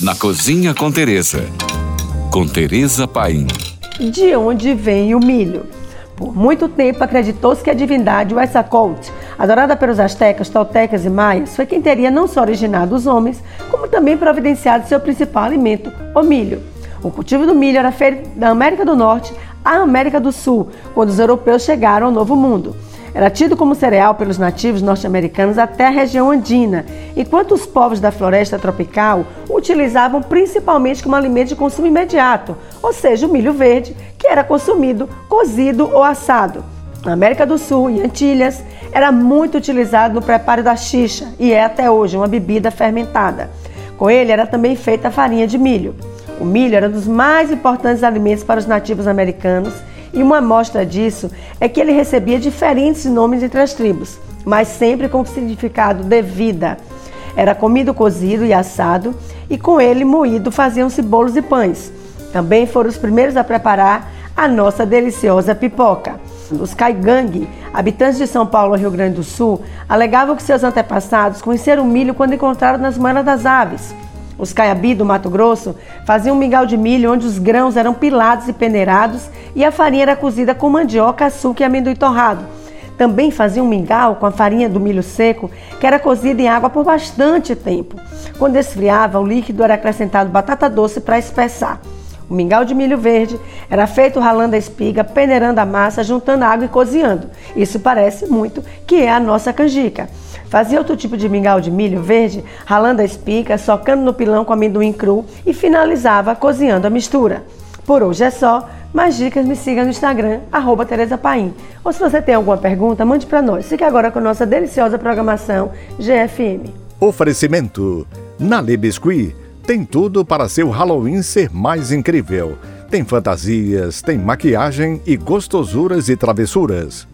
na Cozinha com Teresa. Com Teresa Paim. De onde vem o milho? Por muito tempo acreditou-se que a divindade Huetzalcoatl, adorada pelos astecas, toltecas e maias, foi quem teria não só originado os homens, como também providenciado seu principal alimento, o milho. O cultivo do milho era feito da América do Norte à América do Sul, quando os europeus chegaram ao Novo Mundo. Era tido como cereal pelos nativos norte-americanos até a região andina, enquanto os povos da floresta tropical utilizavam principalmente como alimento de consumo imediato, ou seja, o milho verde, que era consumido cozido ou assado. Na América do Sul e Antilhas, era muito utilizado no preparo da xixa e é até hoje uma bebida fermentada. Com ele era também feita a farinha de milho. O milho era um dos mais importantes alimentos para os nativos americanos e uma amostra disso é que ele recebia diferentes nomes entre as tribos, mas sempre com o significado de vida. Era comido cozido e assado, e com ele moído faziam-se bolos e pães. Também foram os primeiros a preparar a nossa deliciosa pipoca. Os caigangue, habitantes de São Paulo Rio Grande do Sul, alegavam que seus antepassados conheceram o milho quando encontraram nas manas das aves. Os caiabi do Mato Grosso faziam um mingau de milho onde os grãos eram pilados e peneirados e a farinha era cozida com mandioca, açúcar e amendoim torrado. Também faziam um mingau com a farinha do milho seco, que era cozida em água por bastante tempo. Quando esfriava, o líquido era acrescentado batata doce para espessar. O mingau de milho verde era feito ralando a espiga, peneirando a massa, juntando água e cozinhando. Isso parece muito que é a nossa canjica. Fazia outro tipo de mingau de milho verde, ralando a espiga, socando no pilão com amendoim cru e finalizava cozinhando a mistura. Por hoje é só. Mais dicas me siga no Instagram, arroba Tereza Paim. Ou se você tem alguma pergunta, mande para nós. Fique agora com nossa deliciosa programação GFM. Oferecimento. Na Biscuit tem tudo para seu Halloween ser mais incrível. Tem fantasias, tem maquiagem e gostosuras e travessuras.